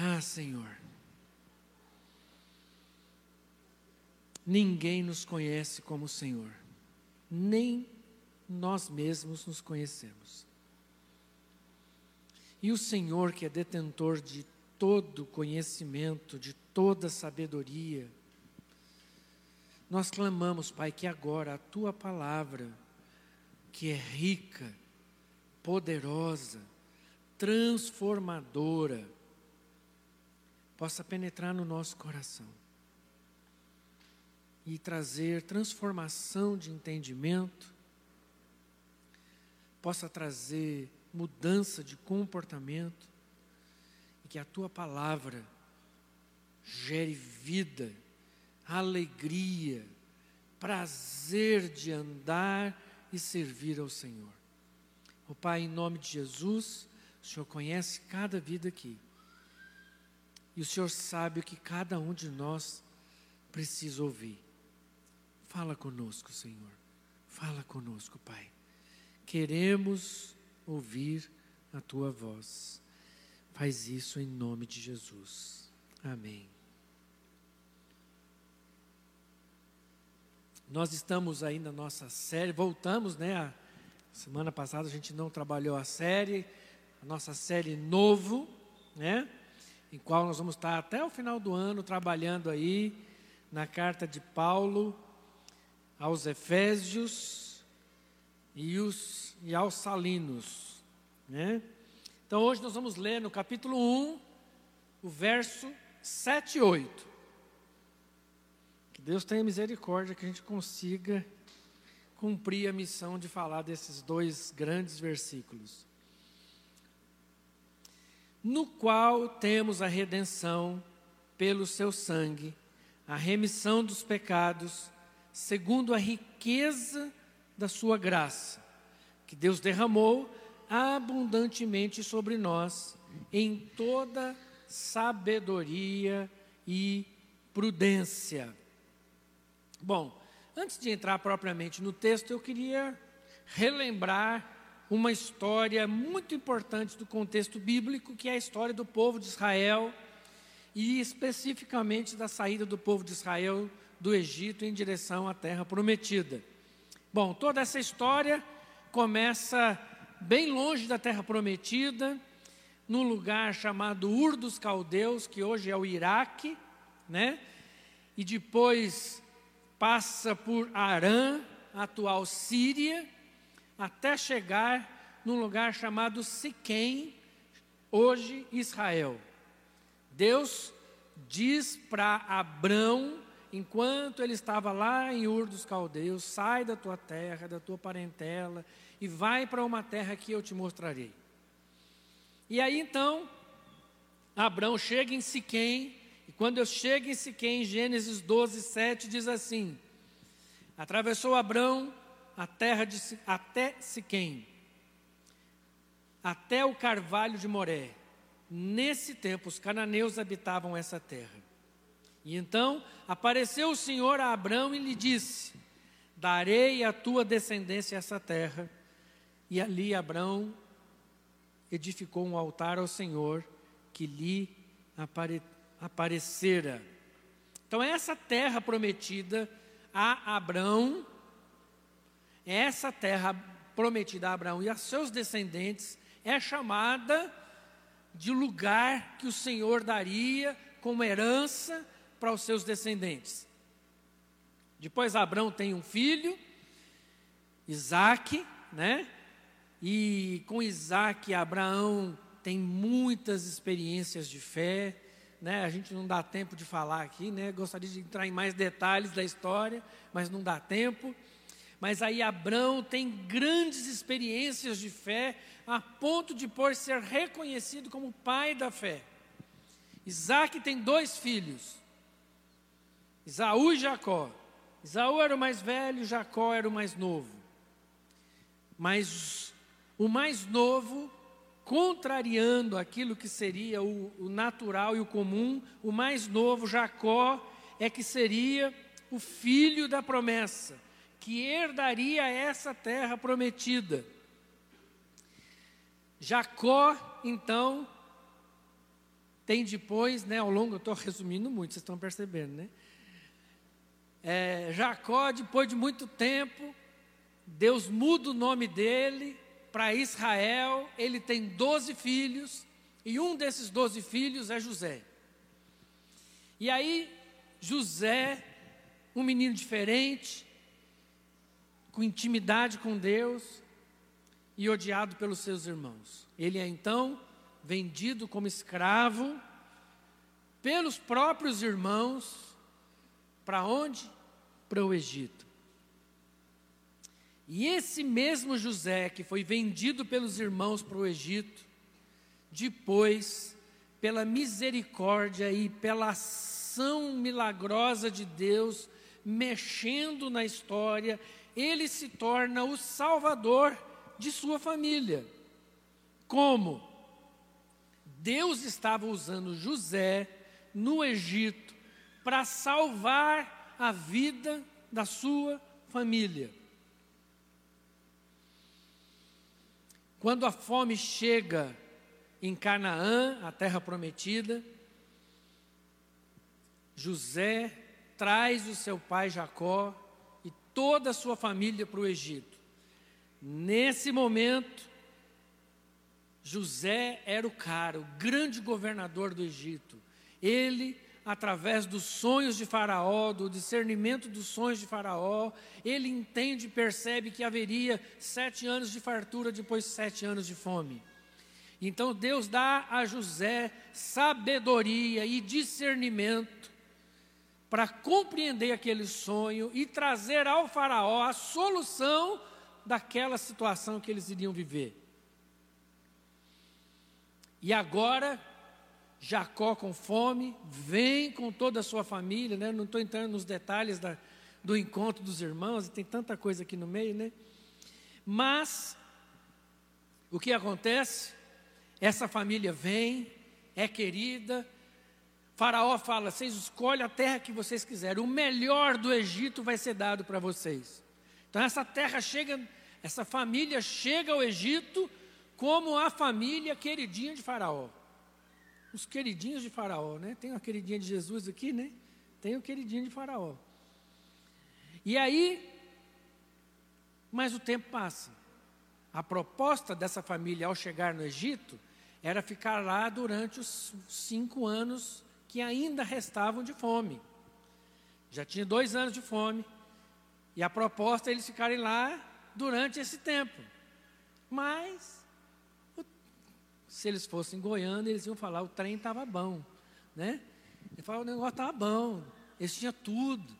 Ah, Senhor, ninguém nos conhece como o Senhor, nem nós mesmos nos conhecemos. E o Senhor, que é detentor de todo conhecimento, de toda sabedoria, nós clamamos, Pai, que agora a tua palavra, que é rica, poderosa, transformadora, possa penetrar no nosso coração e trazer transformação de entendimento, possa trazer mudança de comportamento e que a tua palavra gere vida, alegria, prazer de andar e servir ao Senhor. O Pai, em nome de Jesus, o Senhor conhece cada vida aqui. E o Senhor sabe o que cada um de nós precisa ouvir. Fala conosco, Senhor. Fala conosco, Pai. Queremos ouvir a tua voz. Faz isso em nome de Jesus. Amém. Nós estamos aí na nossa série, voltamos, né? A semana passada a gente não trabalhou a série, a nossa série novo, né? Em qual nós vamos estar até o final do ano trabalhando aí na carta de Paulo aos Efésios e, os, e aos Salinos. Né? Então hoje nós vamos ler no capítulo 1, o verso 7 e 8. Que Deus tenha misericórdia que a gente consiga cumprir a missão de falar desses dois grandes versículos no qual temos a redenção pelo seu sangue, a remissão dos pecados, segundo a riqueza da sua graça, que Deus derramou abundantemente sobre nós em toda sabedoria e prudência. Bom, antes de entrar propriamente no texto, eu queria relembrar uma história muito importante do contexto bíblico, que é a história do povo de Israel e especificamente da saída do povo de Israel do Egito em direção à terra prometida. Bom, toda essa história começa bem longe da terra prometida, num lugar chamado Ur dos Caldeus, que hoje é o Iraque, né? E depois passa por Arã, atual Síria, até chegar num lugar chamado Siquém, hoje Israel. Deus diz para Abrão, enquanto ele estava lá em Ur dos Caldeus: sai da tua terra, da tua parentela, e vai para uma terra que eu te mostrarei. E aí então, Abrão chega em Siquém, e quando eu chego em Siquém, Gênesis 12, 7 diz assim: Atravessou Abrão a terra de, até Siquém, até o carvalho de Moré. Nesse tempo, os cananeus habitavam essa terra. E então apareceu o Senhor a Abraão e lhe disse: Darei à tua descendência essa terra. E ali Abraão edificou um altar ao Senhor que lhe apare, aparecera. Então, essa terra prometida a Abraão essa terra prometida a Abraão e a seus descendentes é chamada de lugar que o Senhor daria como herança para os seus descendentes. Depois Abraão tem um filho, Isaac, né? E com Isaac, Abraão tem muitas experiências de fé, né? A gente não dá tempo de falar aqui, né? Gostaria de entrar em mais detalhes da história, mas não dá tempo. Mas aí Abraão tem grandes experiências de fé, a ponto de por ser reconhecido como pai da fé. Isaac tem dois filhos, Isaú e Jacó. Isaú era o mais velho, Jacó era o mais novo. Mas o mais novo, contrariando aquilo que seria o, o natural e o comum, o mais novo, Jacó, é que seria o filho da promessa que herdaria essa terra prometida. Jacó, então, tem depois, né, ao longo, eu estou resumindo muito, vocês estão percebendo, né? É, Jacó, depois de muito tempo, Deus muda o nome dele para Israel, ele tem doze filhos, e um desses doze filhos é José. E aí, José, um menino diferente, com intimidade com Deus e odiado pelos seus irmãos. Ele é então vendido como escravo pelos próprios irmãos para onde? Para o Egito. E esse mesmo José que foi vendido pelos irmãos para o Egito, depois, pela misericórdia e pela ação milagrosa de Deus, mexendo na história, ele se torna o salvador de sua família. Como? Deus estava usando José no Egito para salvar a vida da sua família. Quando a fome chega em Canaã, a terra prometida, José traz o seu pai Jacó toda a sua família para o Egito. Nesse momento, José era o cara, o grande governador do Egito. Ele, através dos sonhos de Faraó, do discernimento dos sonhos de Faraó, ele entende e percebe que haveria sete anos de fartura depois de sete anos de fome. Então Deus dá a José sabedoria e discernimento para compreender aquele sonho e trazer ao Faraó a solução daquela situação que eles iriam viver. E agora, Jacó com fome, vem com toda a sua família, né? não estou entrando nos detalhes da, do encontro dos irmãos, tem tanta coisa aqui no meio, né? Mas, o que acontece? Essa família vem, é querida, Faraó fala: vocês escolhem a terra que vocês quiserem, o melhor do Egito vai ser dado para vocês. Então, essa terra chega, essa família chega ao Egito como a família queridinha de Faraó. Os queridinhos de Faraó, né? Tem uma queridinha de Jesus aqui, né? Tem o queridinho de Faraó. E aí, mas o tempo passa. A proposta dessa família ao chegar no Egito era ficar lá durante os cinco anos que ainda restavam de fome. Já tinha dois anos de fome. E a proposta é eles ficarem lá durante esse tempo. Mas se eles fossem Goiânia, eles iam falar, o trem estava bom, né? Ele falava, o negócio estava bom, eles tinham tudo,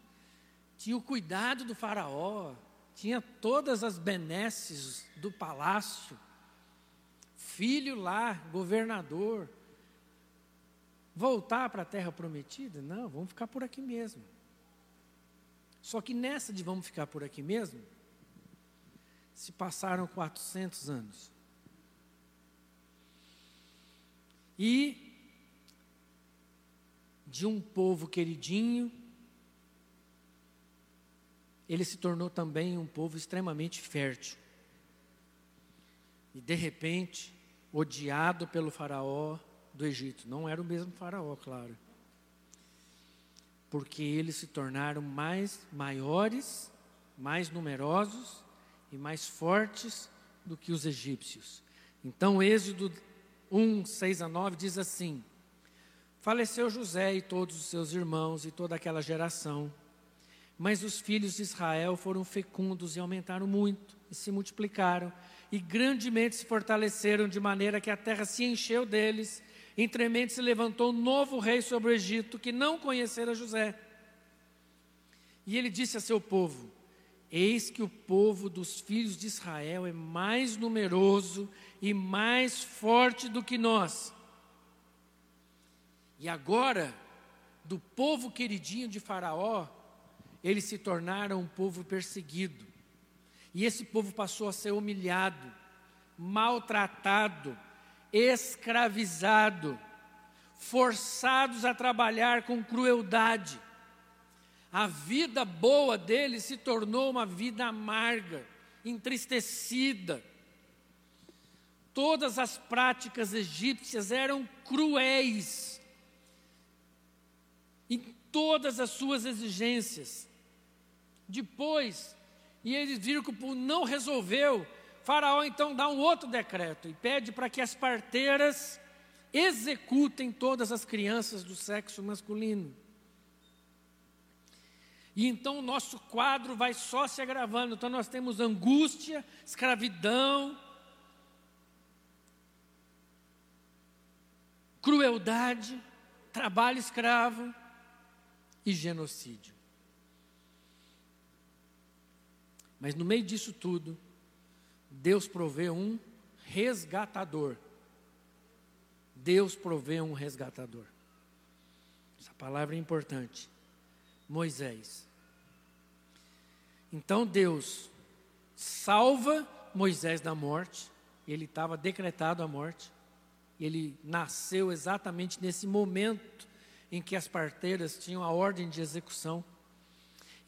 tinha o cuidado do faraó, tinha todas as benesses do palácio, filho lá, governador. Voltar para a terra prometida? Não, vamos ficar por aqui mesmo. Só que nessa de vamos ficar por aqui mesmo, se passaram 400 anos. e de um povo queridinho, ele se tornou também um povo extremamente fértil. E de repente, odiado pelo faraó do Egito. Não era o mesmo faraó, claro. Porque eles se tornaram mais maiores, mais numerosos e mais fortes do que os egípcios. Então, Êxodo 1, 6 a 9 diz assim: Faleceu José e todos os seus irmãos e toda aquela geração. Mas os filhos de Israel foram fecundos e aumentaram muito, e se multiplicaram, e grandemente se fortaleceram, de maneira que a terra se encheu deles. Entremente se levantou um novo rei sobre o Egito, que não conhecera José. E ele disse a seu povo: Eis que o povo dos filhos de Israel é mais numeroso e mais forte do que nós. E agora, do povo queridinho de Faraó, eles se tornaram um povo perseguido. E esse povo passou a ser humilhado, maltratado, escravizado, forçados a trabalhar com crueldade a vida boa dele se tornou uma vida amarga, entristecida. Todas as práticas egípcias eram cruéis, todas as suas exigências. Depois, e eles viram que o não resolveu, Faraó então dá um outro decreto e pede para que as parteiras executem todas as crianças do sexo masculino. E então o nosso quadro vai só se agravando. Então nós temos angústia, escravidão, crueldade, trabalho escravo e genocídio. Mas no meio disso tudo, Deus provê um resgatador. Deus provê um resgatador. Essa palavra é importante. Moisés. Então Deus salva Moisés da morte, ele estava decretado a morte, ele nasceu exatamente nesse momento em que as parteiras tinham a ordem de execução.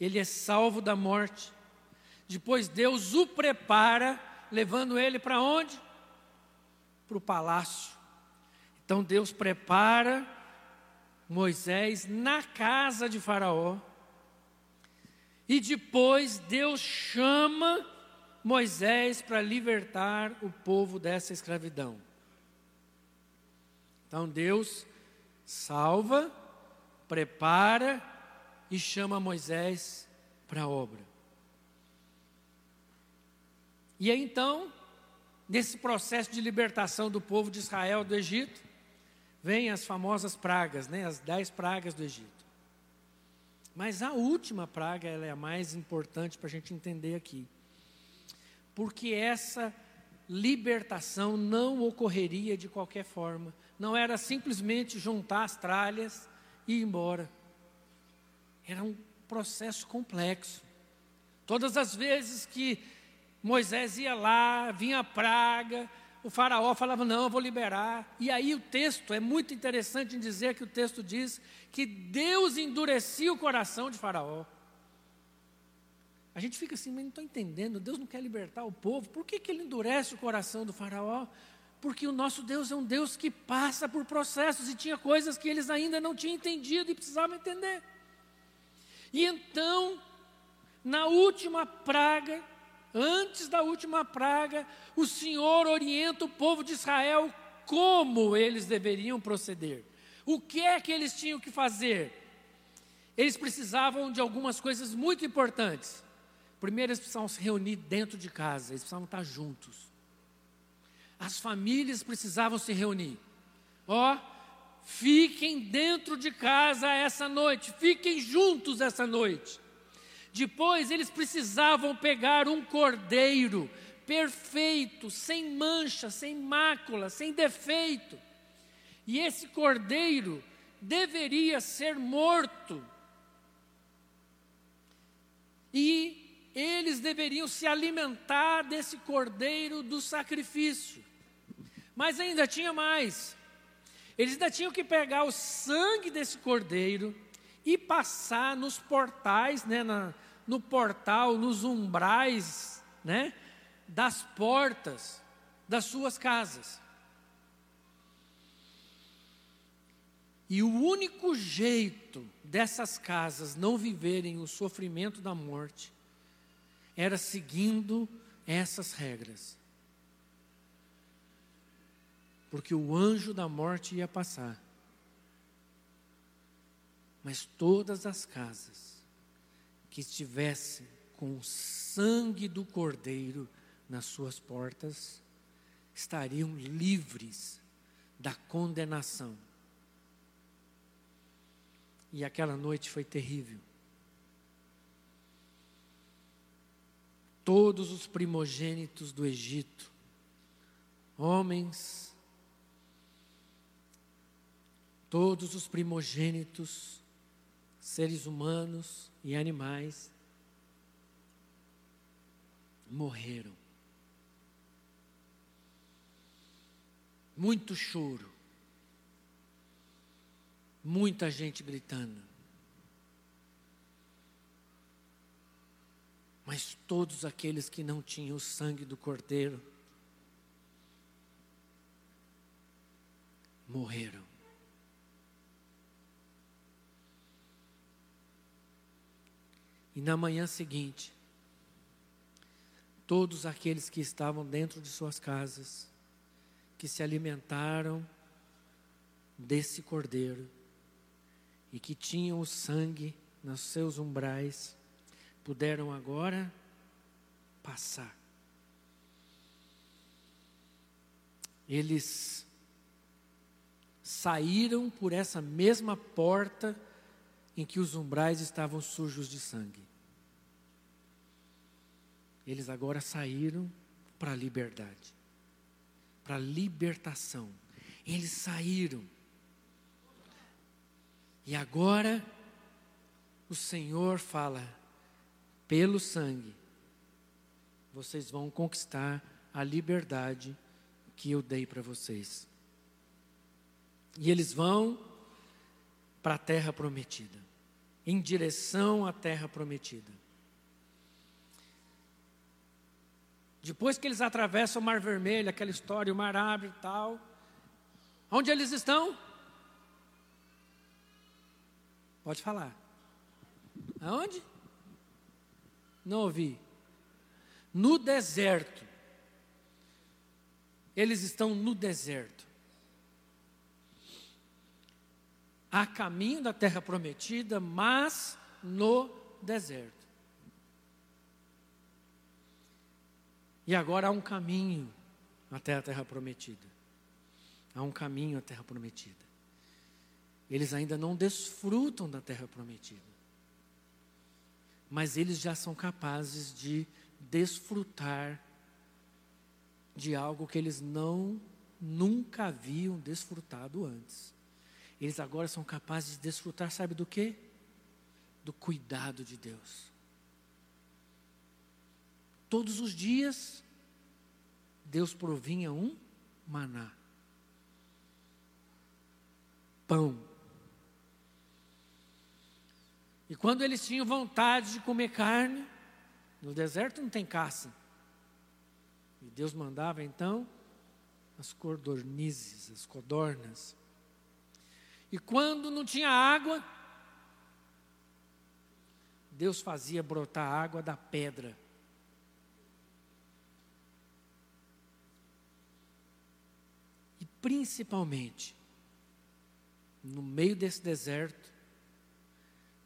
Ele é salvo da morte. Depois Deus o prepara, levando ele para onde? Para o palácio. Então Deus prepara Moisés na casa de Faraó. E depois Deus chama Moisés para libertar o povo dessa escravidão. Então Deus salva, prepara e chama Moisés para a obra. E aí então, nesse processo de libertação do povo de Israel do Egito, vem as famosas pragas, né, as dez pragas do Egito. Mas a última praga ela é a mais importante para a gente entender aqui. Porque essa libertação não ocorreria de qualquer forma. Não era simplesmente juntar as tralhas e ir embora. Era um processo complexo. Todas as vezes que Moisés ia lá, vinha praga, o faraó falava: Não, eu vou liberar. E aí o texto, é muito interessante em dizer que o texto diz que Deus endurecia o coração de Faraó. A gente fica assim, mas não estou entendendo, Deus não quer libertar o povo, por que, que ele endurece o coração do faraó? Porque o nosso Deus é um Deus que passa por processos e tinha coisas que eles ainda não tinham entendido e precisavam entender. E então, na última praga, antes da última praga, o Senhor orienta o povo de Israel como eles deveriam proceder. O que é que eles tinham que fazer? Eles precisavam de algumas coisas muito importantes. Primeiro, eles precisavam se reunir dentro de casa, eles precisavam estar juntos. As famílias precisavam se reunir. Ó, oh, fiquem dentro de casa essa noite, fiquem juntos essa noite. Depois, eles precisavam pegar um cordeiro perfeito, sem mancha, sem mácula, sem defeito. E esse cordeiro deveria ser morto. E eles deveriam se alimentar desse cordeiro do sacrifício. Mas ainda tinha mais. Eles ainda tinham que pegar o sangue desse cordeiro e passar nos portais, né, na, no portal, nos umbrais, né, das portas das suas casas. E o único jeito dessas casas não viverem o sofrimento da morte era seguindo essas regras. Porque o anjo da morte ia passar. Mas todas as casas que estivessem com o sangue do cordeiro nas suas portas estariam livres da condenação. E aquela noite foi terrível. todos os primogênitos do Egito, homens, todos os primogênitos, seres humanos e animais, morreram. Muito choro, muita gente gritando. Mas todos aqueles que não tinham o sangue do Cordeiro morreram. E na manhã seguinte, todos aqueles que estavam dentro de suas casas, que se alimentaram desse cordeiro e que tinham o sangue nos seus umbrais, puderam agora passar. Eles saíram por essa mesma porta em que os umbrais estavam sujos de sangue. Eles agora saíram para a liberdade, para a libertação. Eles saíram. E agora o Senhor fala: pelo sangue, vocês vão conquistar a liberdade que eu dei para vocês. E eles vão para a terra prometida, em direção à terra prometida. Depois que eles atravessam o Mar Vermelho, aquela história, o Mar abre e tal, onde eles estão? Pode falar. Aonde? Não ouvi. No deserto. Eles estão no deserto. A caminho da terra prometida, mas no deserto. E agora há um caminho até a terra prometida. Há um caminho à terra prometida. Eles ainda não desfrutam da terra prometida. Mas eles já são capazes de desfrutar de algo que eles não nunca haviam desfrutado antes. Eles agora são capazes de desfrutar, sabe do que? Do cuidado de Deus. Todos os dias, Deus provinha um maná. Pão. E quando eles tinham vontade de comer carne, no deserto não tem caça. E Deus mandava então as codornizes, as codornas. E quando não tinha água, Deus fazia brotar água da pedra. Principalmente no meio desse deserto,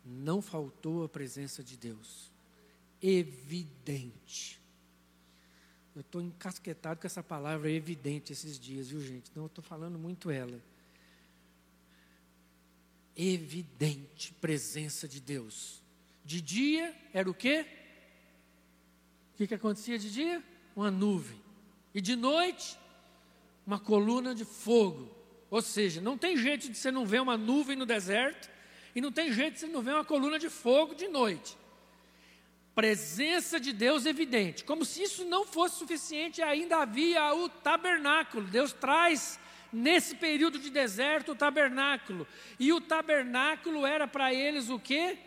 não faltou a presença de Deus. Evidente. Eu estou encasquetado com essa palavra evidente esses dias, viu gente? Não, eu estou falando muito ela. Evidente presença de Deus. De dia era o quê? O que, que acontecia de dia? Uma nuvem. E de noite, uma coluna de fogo. Ou seja, não tem jeito de você não ver uma nuvem no deserto e não tem jeito de você não ver uma coluna de fogo de noite. Presença de Deus evidente. Como se isso não fosse suficiente, ainda havia o tabernáculo. Deus traz nesse período de deserto o tabernáculo. E o tabernáculo era para eles o quê?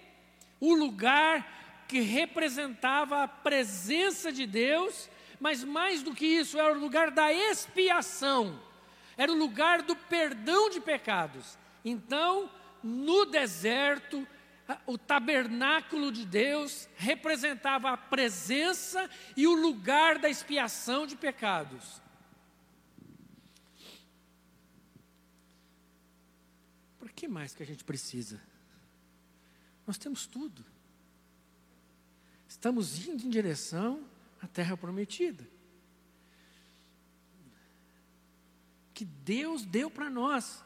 O lugar que representava a presença de Deus mas mais do que isso, era o lugar da expiação, era o lugar do perdão de pecados. Então, no deserto, o tabernáculo de Deus representava a presença e o lugar da expiação de pecados. Por que mais que a gente precisa? Nós temos tudo. Estamos indo em direção a terra prometida. Que Deus deu para nós.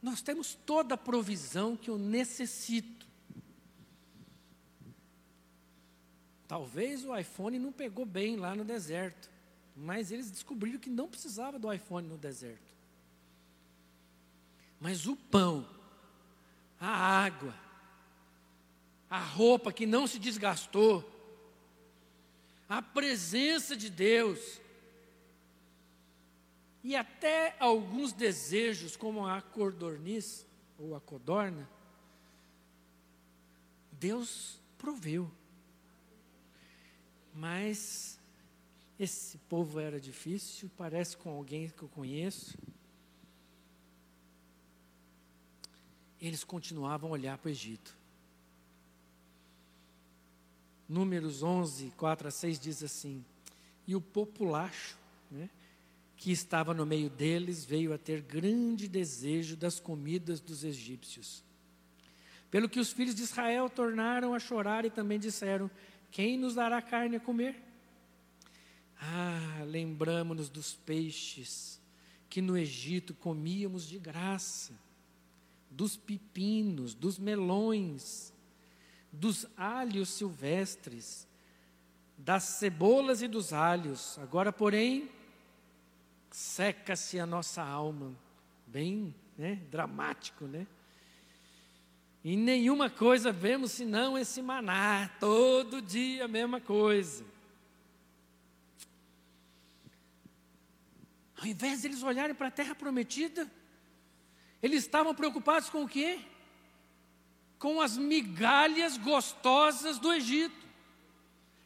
Nós temos toda a provisão que eu necessito. Talvez o iPhone não pegou bem lá no deserto, mas eles descobriram que não precisava do iPhone no deserto. Mas o pão, a água, a roupa que não se desgastou, a presença de Deus, e até alguns desejos, como a cordorniz ou a codorna, Deus proveu. Mas esse povo era difícil, parece com alguém que eu conheço. Eles continuavam a olhar para o Egito. Números 11, 4 a 6 diz assim: E o populacho, né, que estava no meio deles, veio a ter grande desejo das comidas dos egípcios. Pelo que os filhos de Israel tornaram a chorar e também disseram: Quem nos dará carne a comer? Ah, lembramos-nos dos peixes que no Egito comíamos de graça, dos pepinos, dos melões, dos alhos silvestres, das cebolas e dos alhos. Agora, porém, seca-se a nossa alma. Bem né, dramático, né? E nenhuma coisa vemos senão esse maná, todo dia a mesma coisa. Ao invés de eles olharem para a terra prometida, eles estavam preocupados com o quê? Com as migalhas gostosas do Egito.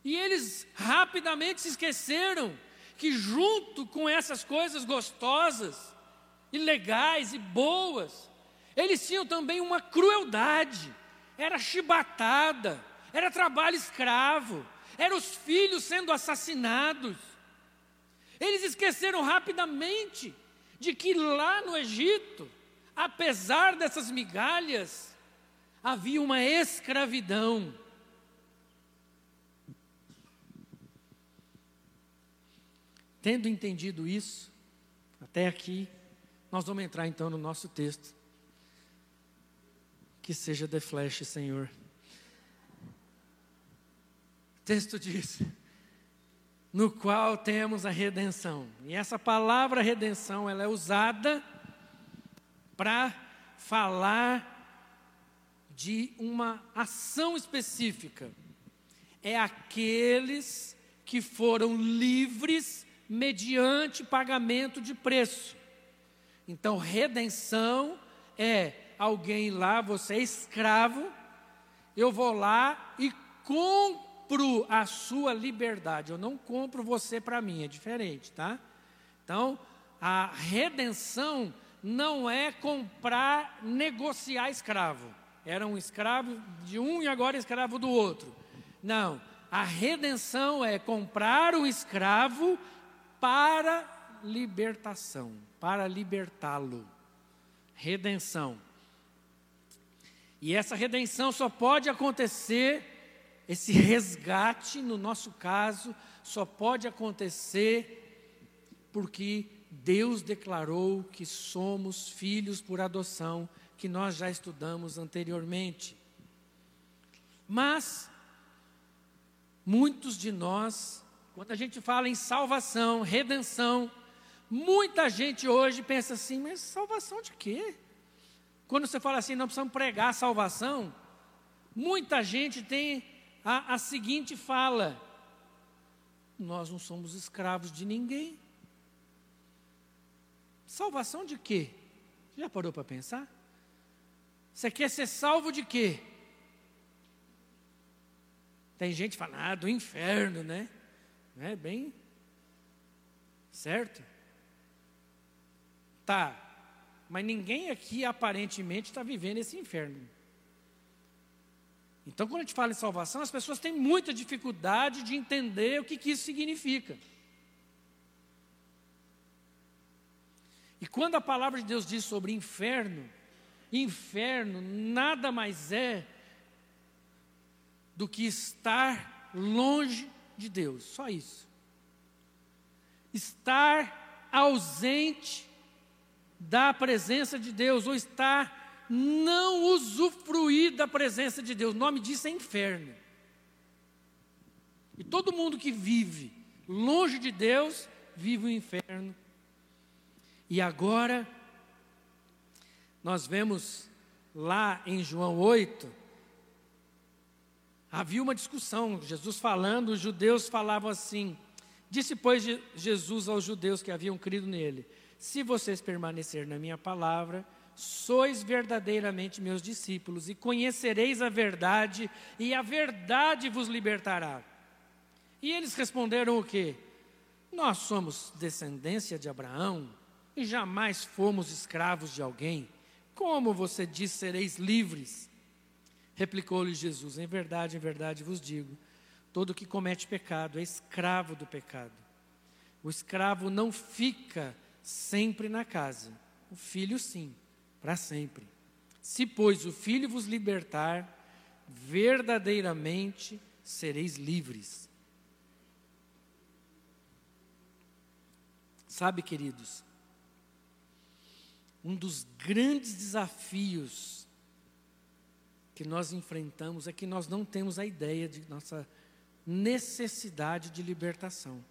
E eles rapidamente se esqueceram que, junto com essas coisas gostosas, e legais e boas, eles tinham também uma crueldade, era chibatada, era trabalho escravo, eram os filhos sendo assassinados. Eles esqueceram rapidamente de que lá no Egito, apesar dessas migalhas, havia uma escravidão. Tendo entendido isso, até aqui, nós vamos entrar então no nosso texto. Que seja de flash, Senhor. O texto diz: no qual temos a redenção. E essa palavra redenção, ela é usada para falar de uma ação específica. É aqueles que foram livres mediante pagamento de preço. Então, redenção é alguém lá, você é escravo, eu vou lá e compro a sua liberdade. Eu não compro você para mim, é diferente, tá? Então, a redenção não é comprar, negociar escravo. Era um escravo de um e agora escravo do outro. Não. A redenção é comprar o escravo para libertação, para libertá-lo. Redenção. E essa redenção só pode acontecer, esse resgate, no nosso caso, só pode acontecer porque Deus declarou que somos filhos por adoção, que nós já estudamos anteriormente. Mas, muitos de nós quando a gente fala em salvação, redenção, muita gente hoje pensa assim, mas salvação de quê? Quando você fala assim, não precisamos pregar salvação, muita gente tem a, a seguinte fala: nós não somos escravos de ninguém. Salvação de quê? Já parou para pensar? Você quer ser salvo de quê? Tem gente falando, ah, do inferno, né? É bem certo. Tá, mas ninguém aqui aparentemente está vivendo esse inferno. Então, quando a gente fala em salvação, as pessoas têm muita dificuldade de entender o que, que isso significa. E quando a palavra de Deus diz sobre inferno, inferno nada mais é do que estar longe de Deus, só isso. Estar ausente da presença de Deus, ou estar não usufruir da presença de Deus, o nome disso é inferno. E todo mundo que vive longe de Deus, vive o inferno. E agora, nós vemos lá em João 8, havia uma discussão, Jesus falando, os judeus falavam assim. Disse, pois, Jesus aos judeus que haviam crido nele: Se vocês permanecerem na minha palavra, sois verdadeiramente meus discípulos, e conhecereis a verdade, e a verdade vos libertará. E eles responderam o quê? Nós somos descendência de Abraão e jamais fomos escravos de alguém. Como você diz, sereis livres? Replicou-lhe Jesus: Em verdade, em verdade vos digo: Todo que comete pecado é escravo do pecado. O escravo não fica sempre na casa, o filho sim, para sempre. Se, pois, o filho vos libertar, verdadeiramente sereis livres. Sabe, queridos, um dos grandes desafios que nós enfrentamos é que nós não temos a ideia de nossa necessidade de libertação.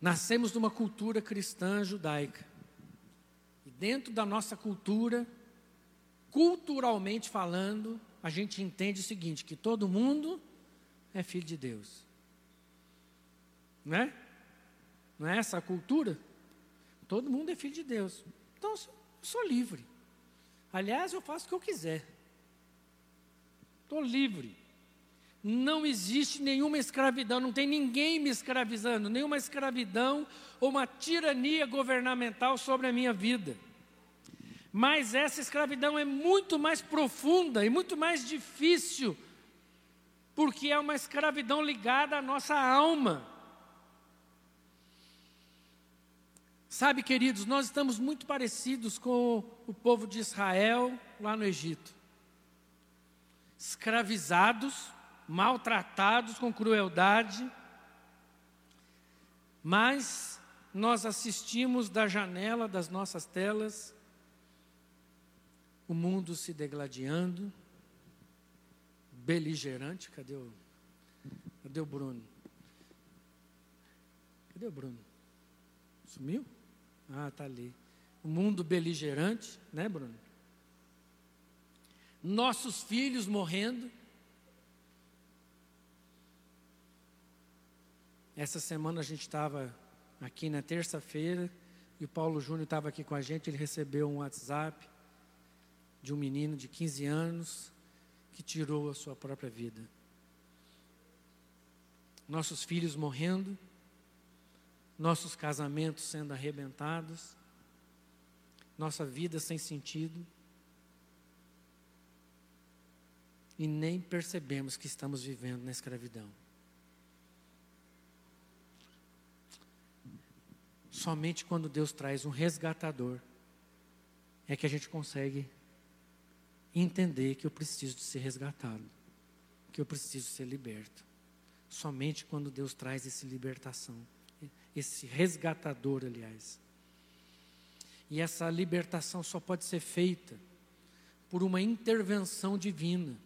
Nascemos numa cultura cristã judaica. E dentro da nossa cultura, culturalmente falando, a gente entende o seguinte: que todo mundo é filho de Deus. Não é? Não é essa a cultura? Todo mundo é filho de Deus. Então, eu sou livre. Aliás, eu faço o que eu quiser. Estou livre. Não existe nenhuma escravidão, não tem ninguém me escravizando, nenhuma escravidão ou uma tirania governamental sobre a minha vida. Mas essa escravidão é muito mais profunda e muito mais difícil, porque é uma escravidão ligada à nossa alma. Sabe, queridos, nós estamos muito parecidos com o povo de Israel lá no Egito. Escravizados, maltratados com crueldade, mas nós assistimos da janela das nossas telas o mundo se degladiando, beligerante. Cadê o, cadê o Bruno? Cadê o Bruno? Sumiu? Ah, está ali. O mundo beligerante, né, Bruno? Nossos filhos morrendo. Essa semana a gente estava aqui na terça-feira e o Paulo Júnior estava aqui com a gente. Ele recebeu um WhatsApp de um menino de 15 anos que tirou a sua própria vida. Nossos filhos morrendo nossos casamentos sendo arrebentados, nossa vida sem sentido, e nem percebemos que estamos vivendo na escravidão. Somente quando Deus traz um resgatador é que a gente consegue entender que eu preciso de ser resgatado, que eu preciso ser liberto. Somente quando Deus traz essa libertação esse resgatador, aliás. E essa libertação só pode ser feita por uma intervenção divina.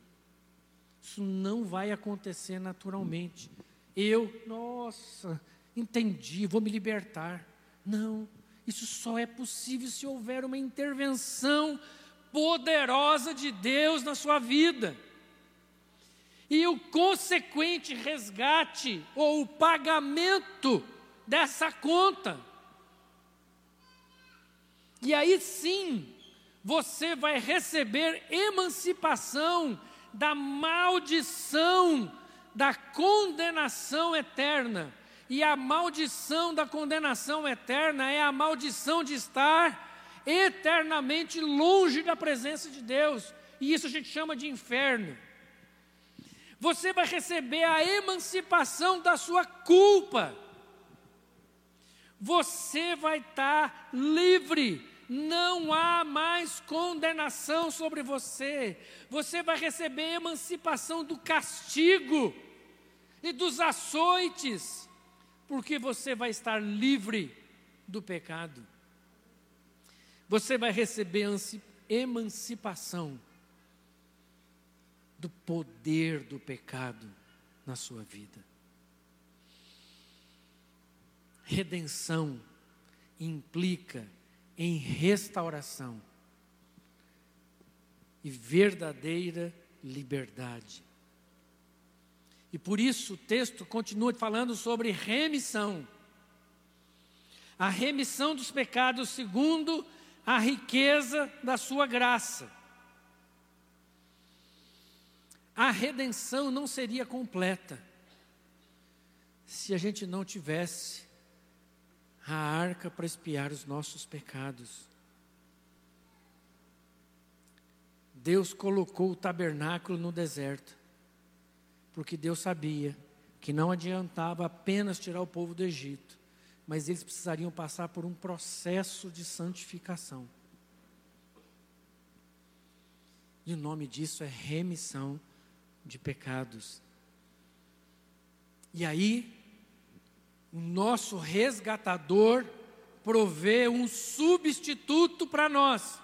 Isso não vai acontecer naturalmente. Eu, nossa, entendi, vou me libertar. Não, isso só é possível se houver uma intervenção poderosa de Deus na sua vida. E o consequente resgate ou o pagamento dessa conta. E aí sim, você vai receber emancipação da maldição da condenação eterna. E a maldição da condenação eterna é a maldição de estar eternamente longe da presença de Deus. E isso a gente chama de inferno. Você vai receber a emancipação da sua culpa você vai estar livre. Não há mais condenação sobre você. Você vai receber emancipação do castigo e dos açoites, porque você vai estar livre do pecado. Você vai receber emancipação do poder do pecado na sua vida. Redenção implica em restauração e verdadeira liberdade. E por isso o texto continua falando sobre remissão. A remissão dos pecados segundo a riqueza da sua graça. A redenção não seria completa se a gente não tivesse a arca para espiar os nossos pecados. Deus colocou o tabernáculo no deserto porque Deus sabia que não adiantava apenas tirar o povo do Egito, mas eles precisariam passar por um processo de santificação. E o nome disso é remissão de pecados. E aí, o nosso resgatador provê um substituto para nós.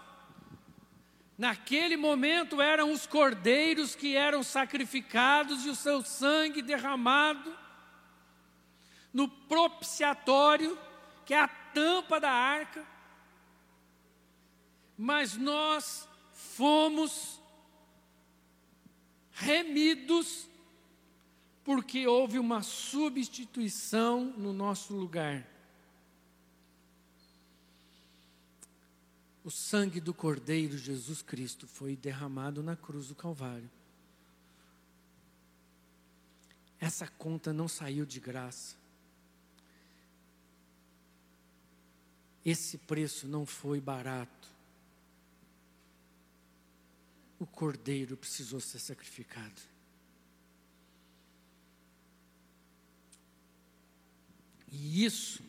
Naquele momento eram os cordeiros que eram sacrificados e o seu sangue derramado no propiciatório, que é a tampa da arca. Mas nós fomos remidos porque houve uma substituição no nosso lugar. O sangue do Cordeiro Jesus Cristo foi derramado na cruz do Calvário. Essa conta não saiu de graça. Esse preço não foi barato. O cordeiro precisou ser sacrificado. E isso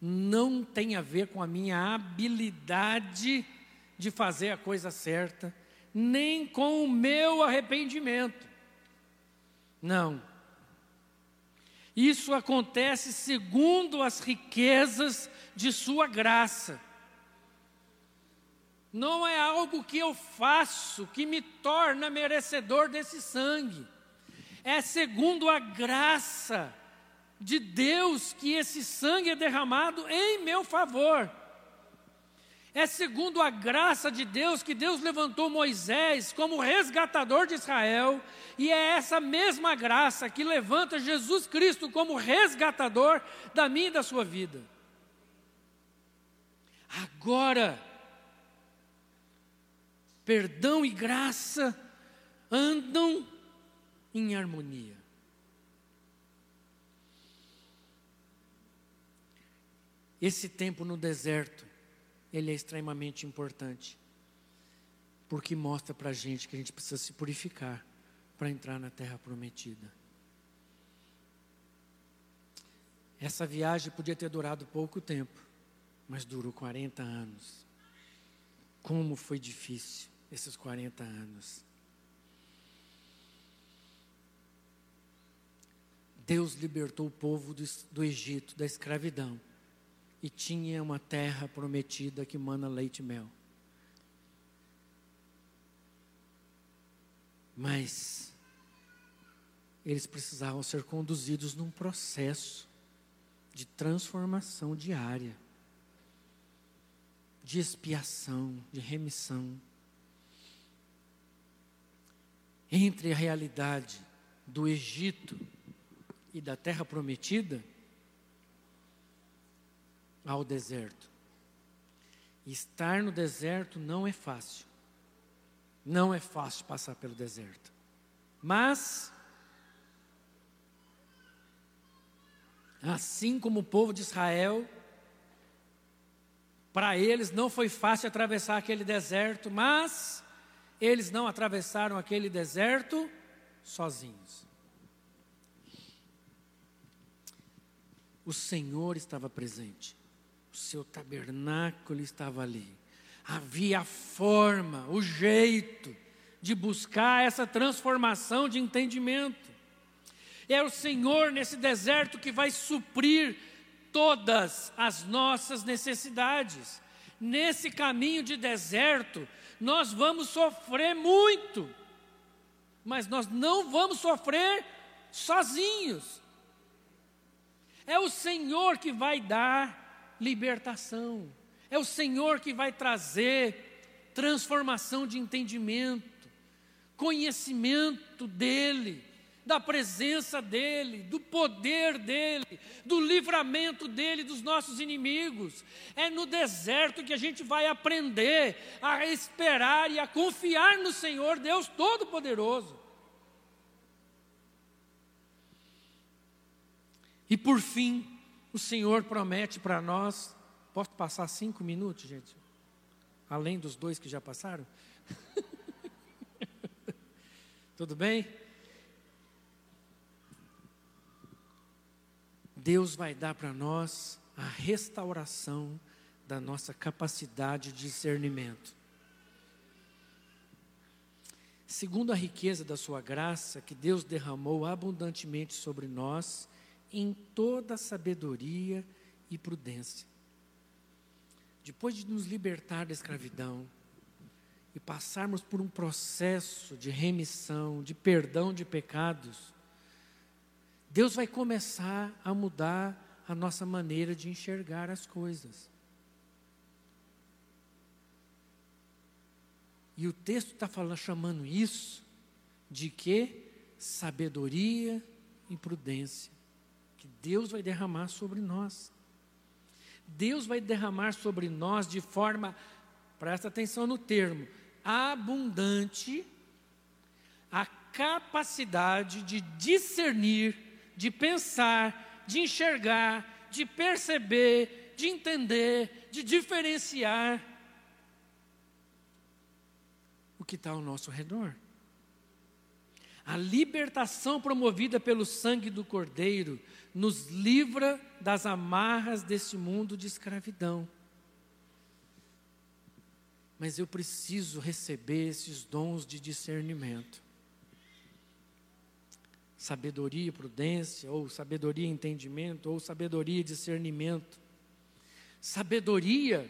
não tem a ver com a minha habilidade de fazer a coisa certa, nem com o meu arrependimento. Não. Isso acontece segundo as riquezas de Sua graça. Não é algo que eu faço que me torna merecedor desse sangue. É segundo a graça de Deus que esse sangue é derramado em meu favor. É segundo a graça de Deus que Deus levantou Moisés como resgatador de Israel, e é essa mesma graça que levanta Jesus Cristo como resgatador da minha e da sua vida. Agora, perdão e graça andam em harmonia. Esse tempo no deserto, ele é extremamente importante, porque mostra para a gente que a gente precisa se purificar para entrar na terra prometida. Essa viagem podia ter durado pouco tempo, mas durou 40 anos. Como foi difícil esses 40 anos. Deus libertou o povo do, do Egito da escravidão e tinha uma terra prometida que mana leite e mel. Mas eles precisavam ser conduzidos num processo de transformação diária, de expiação, de remissão. Entre a realidade do Egito e da terra prometida, ao deserto. Estar no deserto não é fácil. Não é fácil passar pelo deserto. Mas, assim como o povo de Israel, para eles não foi fácil atravessar aquele deserto, mas eles não atravessaram aquele deserto sozinhos. O Senhor estava presente. O seu tabernáculo estava ali. Havia a forma, o jeito de buscar essa transformação de entendimento. É o Senhor nesse deserto que vai suprir todas as nossas necessidades. Nesse caminho de deserto, nós vamos sofrer muito, mas nós não vamos sofrer sozinhos. É o Senhor que vai dar libertação. É o Senhor que vai trazer transformação de entendimento, conhecimento dEle, da presença dEle, do poder dEle, do livramento dEle dos nossos inimigos. É no deserto que a gente vai aprender a esperar e a confiar no Senhor, Deus Todo-Poderoso. E por fim, o Senhor promete para nós. Posso passar cinco minutos, gente? Além dos dois que já passaram? Tudo bem? Deus vai dar para nós a restauração da nossa capacidade de discernimento. Segundo a riqueza da sua graça, que Deus derramou abundantemente sobre nós, em toda sabedoria e prudência. Depois de nos libertar da escravidão e passarmos por um processo de remissão, de perdão de pecados, Deus vai começar a mudar a nossa maneira de enxergar as coisas. E o texto está chamando isso de que sabedoria e prudência, que Deus vai derramar sobre nós. Deus vai derramar sobre nós de forma, presta atenção no termo, abundante, a capacidade de discernir, de pensar, de enxergar, de perceber, de entender, de diferenciar o que está ao nosso redor. A libertação promovida pelo sangue do Cordeiro nos livra das amarras deste mundo de escravidão. Mas eu preciso receber esses dons de discernimento. Sabedoria e prudência, ou sabedoria e entendimento, ou sabedoria e discernimento. Sabedoria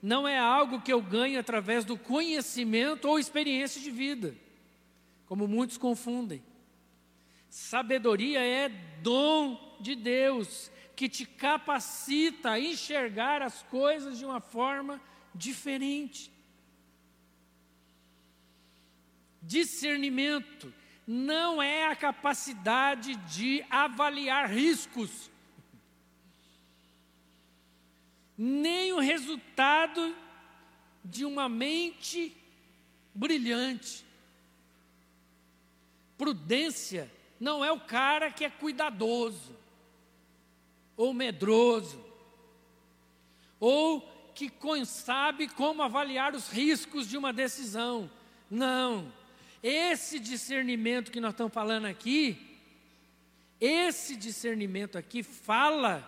não é algo que eu ganho através do conhecimento ou experiência de vida, como muitos confundem. Sabedoria é dom de Deus que te capacita a enxergar as coisas de uma forma diferente. Discernimento não é a capacidade de avaliar riscos, nem o resultado de uma mente brilhante. Prudência não é o cara que é cuidadoso, ou medroso, ou que sabe como avaliar os riscos de uma decisão. Não. Esse discernimento que nós estamos falando aqui, esse discernimento aqui fala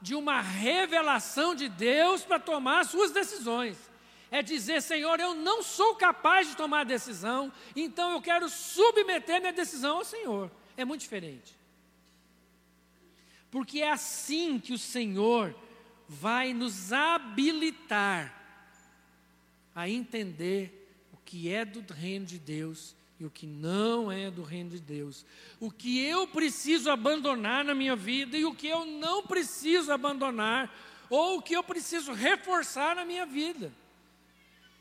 de uma revelação de Deus para tomar suas decisões. É dizer, Senhor, eu não sou capaz de tomar decisão, então eu quero submeter minha decisão ao Senhor é muito diferente. Porque é assim que o Senhor vai nos habilitar a entender o que é do reino de Deus e o que não é do reino de Deus. O que eu preciso abandonar na minha vida e o que eu não preciso abandonar, ou o que eu preciso reforçar na minha vida.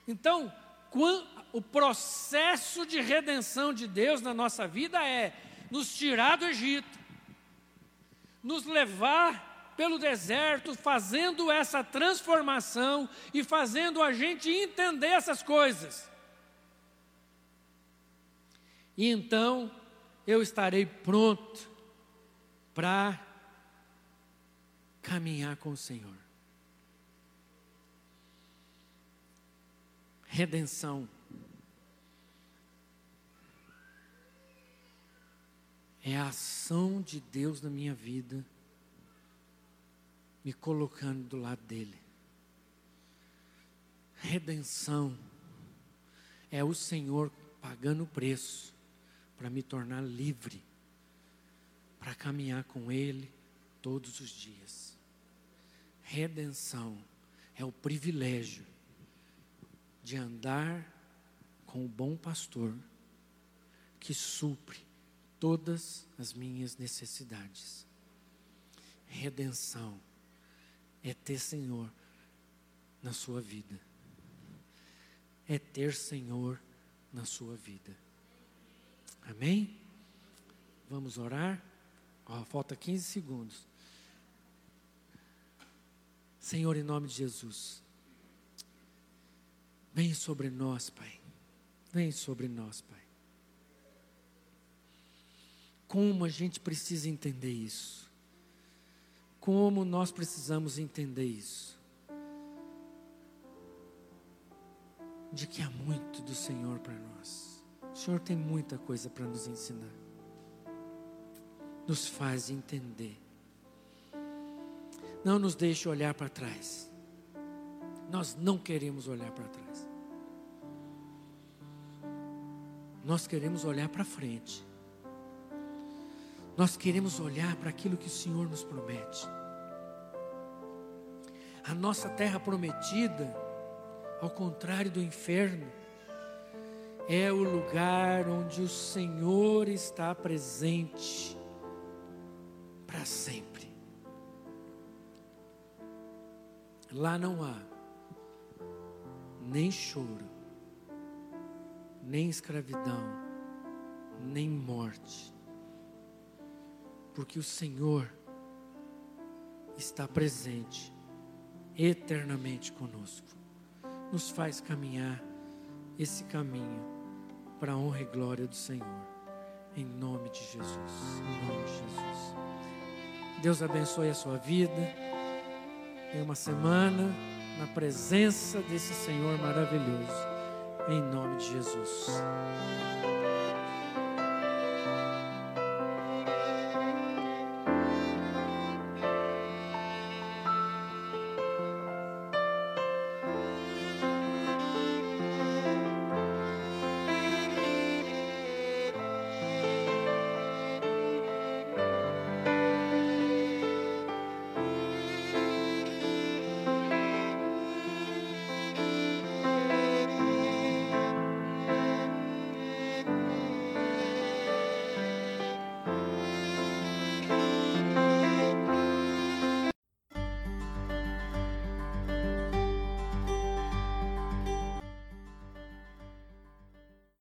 Então, o processo de redenção de Deus na nossa vida é nos tirar do Egito, nos levar pelo deserto, fazendo essa transformação e fazendo a gente entender essas coisas. E então eu estarei pronto para caminhar com o Senhor. Redenção é a ação de Deus na minha vida, me colocando do lado dele. Redenção é o Senhor pagando o preço para me tornar livre, para caminhar com Ele todos os dias. Redenção é o privilégio de andar com o bom pastor que supre todas as minhas necessidades. Redenção é ter Senhor na sua vida. É ter Senhor na sua vida. Amém? Vamos orar? Ó, falta 15 segundos. Senhor, em nome de Jesus, vem sobre nós, Pai. Vem sobre nós, Pai. Como a gente precisa entender isso. Como nós precisamos entender isso. De que há muito do Senhor para nós. O Senhor tem muita coisa para nos ensinar. Nos faz entender Não nos deixe olhar para trás. Nós não queremos olhar para trás. Nós queremos olhar para frente. Nós queremos olhar para aquilo que o Senhor nos promete. A nossa terra prometida, ao contrário do inferno, é o lugar onde o Senhor está presente para sempre. Lá não há nem choro, nem escravidão, nem morte, porque o Senhor está presente eternamente conosco, nos faz caminhar esse caminho para a honra e glória do Senhor, em nome de Jesus, em nome de Jesus. Deus abençoe a sua vida. Tenha uma semana na presença desse Senhor maravilhoso. Em nome de Jesus.